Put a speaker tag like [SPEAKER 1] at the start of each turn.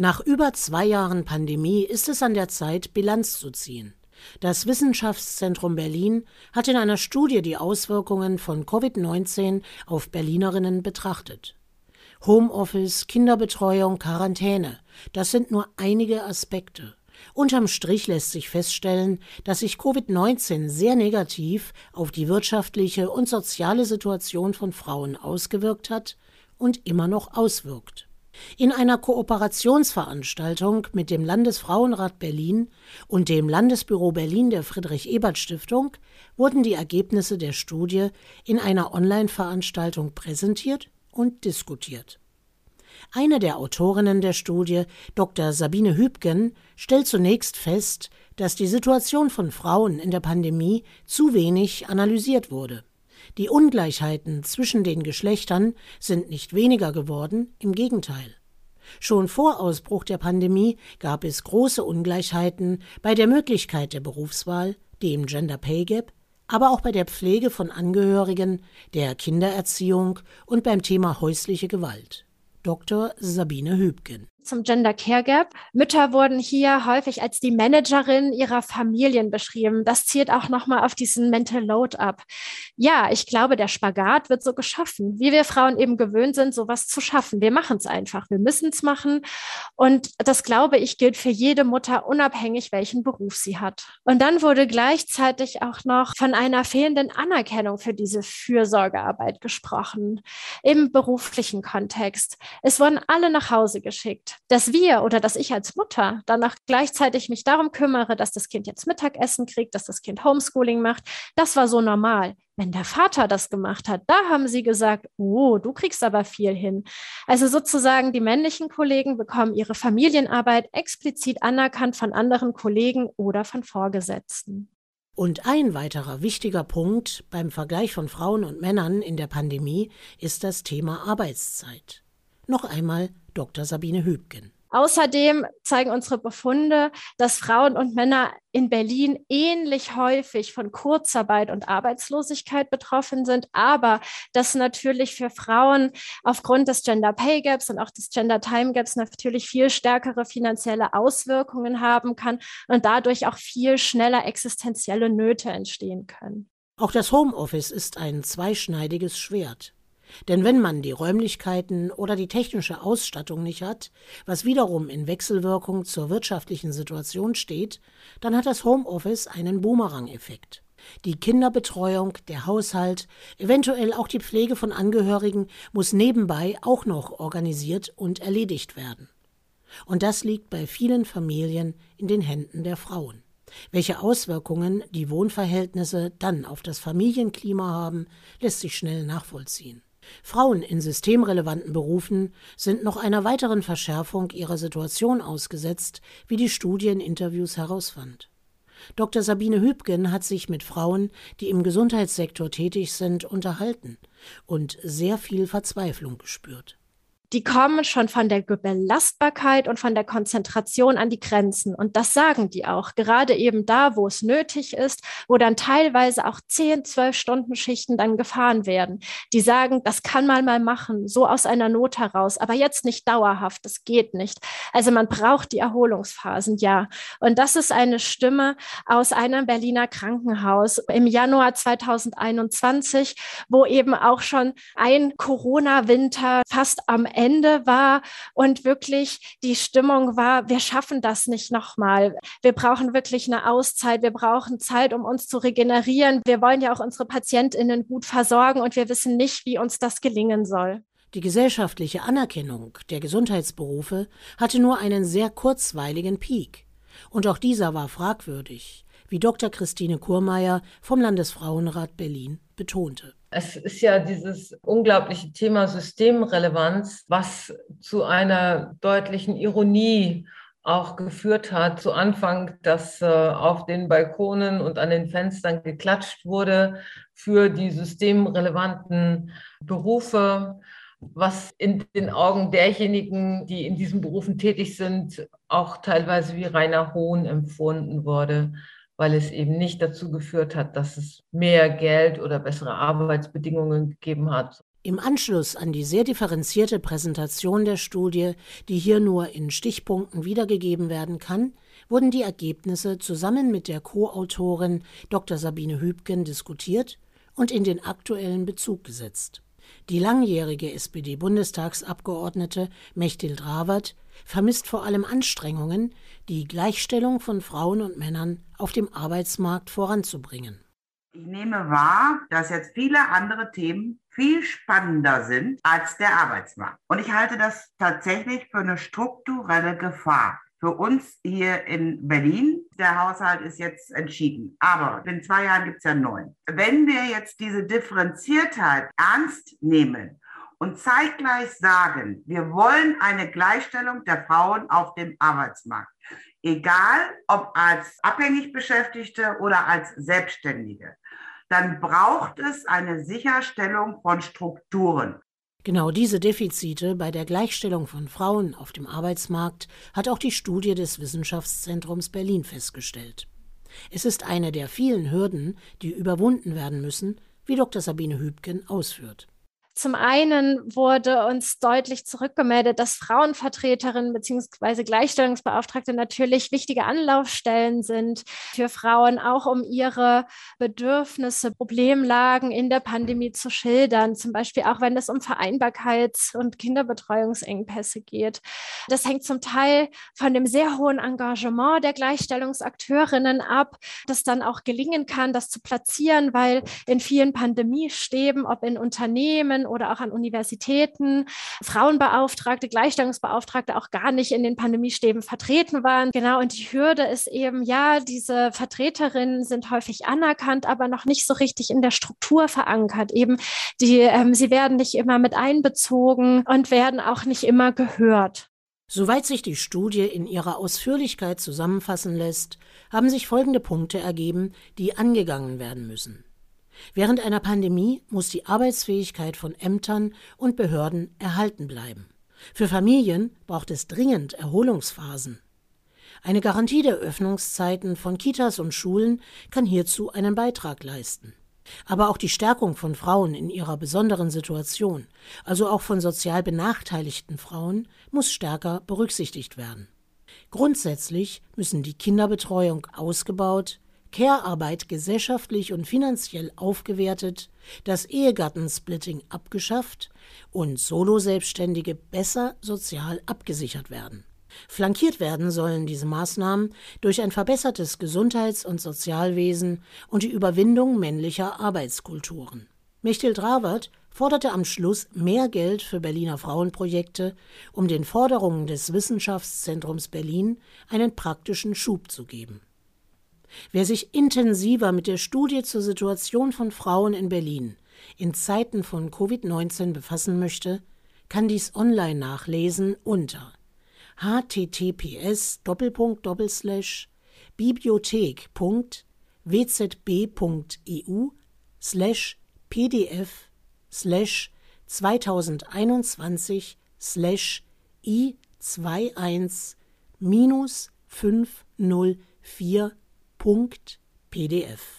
[SPEAKER 1] Nach über zwei Jahren Pandemie ist es an der Zeit, Bilanz zu ziehen. Das Wissenschaftszentrum Berlin hat in einer Studie die Auswirkungen von Covid-19 auf Berlinerinnen betrachtet. Homeoffice, Kinderbetreuung, Quarantäne, das sind nur einige Aspekte. Unterm Strich lässt sich feststellen, dass sich Covid-19 sehr negativ auf die wirtschaftliche und soziale Situation von Frauen ausgewirkt hat und immer noch auswirkt. In einer Kooperationsveranstaltung mit dem Landesfrauenrat Berlin und dem Landesbüro Berlin der Friedrich Ebert Stiftung wurden die Ergebnisse der Studie in einer Online-Veranstaltung präsentiert und diskutiert. Eine der Autorinnen der Studie, Dr. Sabine Hübgen, stellt zunächst fest, dass die Situation von Frauen in der Pandemie zu wenig analysiert wurde. Die Ungleichheiten zwischen den Geschlechtern sind nicht weniger geworden, im Gegenteil. Schon vor Ausbruch der Pandemie gab es große Ungleichheiten bei der Möglichkeit der Berufswahl, dem Gender Pay Gap, aber auch bei der Pflege von Angehörigen, der Kindererziehung und beim Thema häusliche Gewalt. Dr. Sabine Hübgen
[SPEAKER 2] zum Gender Care Gap. Mütter wurden hier häufig als die Managerin ihrer Familien beschrieben. Das zielt auch nochmal auf diesen Mental Load ab. Ja, ich glaube, der Spagat wird so geschaffen, wie wir Frauen eben gewöhnt sind, sowas zu schaffen. Wir machen es einfach. Wir müssen es machen. Und das, glaube ich, gilt für jede Mutter, unabhängig, welchen Beruf sie hat. Und dann wurde gleichzeitig auch noch von einer fehlenden Anerkennung für diese Fürsorgearbeit gesprochen im beruflichen Kontext. Es wurden alle nach Hause geschickt dass wir oder dass ich als Mutter danach gleichzeitig mich darum kümmere, dass das Kind jetzt Mittagessen kriegt, dass das Kind Homeschooling macht, das war so normal. Wenn der Vater das gemacht hat, da haben sie gesagt, oh, du kriegst aber viel hin. Also sozusagen die männlichen Kollegen bekommen ihre Familienarbeit explizit anerkannt von anderen Kollegen oder von Vorgesetzten.
[SPEAKER 1] Und ein weiterer wichtiger Punkt beim Vergleich von Frauen und Männern in der Pandemie ist das Thema Arbeitszeit. Noch einmal Dr. Sabine Hübgen.
[SPEAKER 2] Außerdem zeigen unsere Befunde, dass Frauen und Männer in Berlin ähnlich häufig von Kurzarbeit und Arbeitslosigkeit betroffen sind, aber dass natürlich für Frauen aufgrund des Gender Pay Gaps und auch des Gender Time Gaps natürlich viel stärkere finanzielle Auswirkungen haben kann und dadurch auch viel schneller existenzielle Nöte entstehen können.
[SPEAKER 1] Auch das Homeoffice ist ein zweischneidiges Schwert. Denn wenn man die Räumlichkeiten oder die technische Ausstattung nicht hat, was wiederum in Wechselwirkung zur wirtschaftlichen Situation steht, dann hat das Homeoffice einen Boomerang-Effekt. Die Kinderbetreuung, der Haushalt, eventuell auch die Pflege von Angehörigen muss nebenbei auch noch organisiert und erledigt werden. Und das liegt bei vielen Familien in den Händen der Frauen. Welche Auswirkungen die Wohnverhältnisse dann auf das Familienklima haben, lässt sich schnell nachvollziehen. Frauen in systemrelevanten Berufen sind noch einer weiteren Verschärfung ihrer Situation ausgesetzt, wie die Studie in Interviews herausfand. Dr. Sabine Hübgen hat sich mit Frauen, die im Gesundheitssektor tätig sind, unterhalten und sehr viel Verzweiflung gespürt
[SPEAKER 2] die kommen schon von der Belastbarkeit und von der Konzentration an die Grenzen. Und das sagen die auch. Gerade eben da, wo es nötig ist, wo dann teilweise auch 10, 12 Stunden Schichten dann gefahren werden. Die sagen, das kann man mal machen, so aus einer Not heraus, aber jetzt nicht dauerhaft. Das geht nicht. Also man braucht die Erholungsphasen, ja. Und das ist eine Stimme aus einem Berliner Krankenhaus im Januar 2021, wo eben auch schon ein Corona-Winter fast am Ende war und wirklich die Stimmung war, wir schaffen das nicht nochmal. Wir brauchen wirklich eine Auszeit. Wir brauchen Zeit, um uns zu regenerieren. Wir wollen ja auch unsere Patientinnen gut versorgen und wir wissen nicht, wie uns das gelingen soll.
[SPEAKER 1] Die gesellschaftliche Anerkennung der Gesundheitsberufe hatte nur einen sehr kurzweiligen Peak. Und auch dieser war fragwürdig, wie Dr. Christine Kurmeier vom Landesfrauenrat Berlin betonte.
[SPEAKER 3] Es ist ja dieses unglaubliche Thema Systemrelevanz, was zu einer deutlichen Ironie auch geführt hat. Zu Anfang, dass äh, auf den Balkonen und an den Fenstern geklatscht wurde für die systemrelevanten Berufe, was in den Augen derjenigen, die in diesen Berufen tätig sind, auch teilweise wie reiner Hohn empfunden wurde weil es eben nicht dazu geführt hat, dass es mehr Geld oder bessere Arbeitsbedingungen gegeben hat.
[SPEAKER 1] Im Anschluss an die sehr differenzierte Präsentation der Studie, die hier nur in Stichpunkten wiedergegeben werden kann, wurden die Ergebnisse zusammen mit der Co-Autorin Dr. Sabine Hübgen diskutiert und in den aktuellen Bezug gesetzt. Die langjährige SPD-Bundestagsabgeordnete Mechthild Rawert vermisst vor allem Anstrengungen, die Gleichstellung von Frauen und Männern auf dem Arbeitsmarkt voranzubringen.
[SPEAKER 4] Ich nehme wahr, dass jetzt viele andere Themen viel spannender sind als der Arbeitsmarkt. Und ich halte das tatsächlich für eine strukturelle Gefahr für uns hier in Berlin. Der Haushalt ist jetzt entschieden. Aber in zwei Jahren gibt es ja neun. Wenn wir jetzt diese Differenziertheit ernst nehmen und zeitgleich sagen, wir wollen eine Gleichstellung der Frauen auf dem Arbeitsmarkt, egal ob als abhängig Beschäftigte oder als Selbstständige, dann braucht es eine Sicherstellung von Strukturen.
[SPEAKER 1] Genau diese Defizite bei der Gleichstellung von Frauen auf dem Arbeitsmarkt hat auch die Studie des Wissenschaftszentrums Berlin festgestellt. Es ist eine der vielen Hürden, die überwunden werden müssen, wie Dr. Sabine Hübken ausführt.
[SPEAKER 2] Zum einen wurde uns deutlich zurückgemeldet, dass Frauenvertreterinnen bzw. Gleichstellungsbeauftragte natürlich wichtige Anlaufstellen sind für Frauen, auch um ihre Bedürfnisse, Problemlagen in der Pandemie zu schildern, zum Beispiel auch wenn es um Vereinbarkeits- und Kinderbetreuungsengpässe geht. Das hängt zum Teil von dem sehr hohen Engagement der Gleichstellungsakteurinnen ab, das dann auch gelingen kann, das zu platzieren, weil in vielen Pandemiestäben, ob in Unternehmen oder auch an Universitäten Frauenbeauftragte, Gleichstellungsbeauftragte auch gar nicht in den Pandemiestäben vertreten waren. Genau, und die Hürde ist eben, ja, diese Vertreterinnen sind häufig anerkannt, aber noch nicht so richtig in der Struktur verankert. Eben, die, ähm, sie werden nicht immer mit einbezogen und werden auch nicht immer gehört.
[SPEAKER 1] Soweit sich die Studie in ihrer Ausführlichkeit zusammenfassen lässt, haben sich folgende Punkte ergeben, die angegangen werden müssen. Während einer Pandemie muss die Arbeitsfähigkeit von Ämtern und Behörden erhalten bleiben. Für Familien braucht es dringend Erholungsphasen. Eine Garantie der Öffnungszeiten von Kitas und Schulen kann hierzu einen Beitrag leisten. Aber auch die Stärkung von Frauen in ihrer besonderen Situation, also auch von sozial benachteiligten Frauen, muss stärker berücksichtigt werden. Grundsätzlich müssen die Kinderbetreuung ausgebaut, Care-Arbeit gesellschaftlich und finanziell aufgewertet, das Ehegattensplitting abgeschafft und Solo-Selbstständige besser sozial abgesichert werden. Flankiert werden sollen diese Maßnahmen durch ein verbessertes Gesundheits- und Sozialwesen und die Überwindung männlicher Arbeitskulturen. Mechthild Rawert forderte am Schluss mehr Geld für Berliner Frauenprojekte, um den Forderungen des Wissenschaftszentrums Berlin einen praktischen Schub zu geben. Wer sich intensiver mit der Studie zur Situation von Frauen in Berlin in Zeiten von Covid-19 befassen möchte, kann dies online nachlesen unter https bibliothek.wzb.eu slash pdf slash 2021 slash i21 minus 504 pdf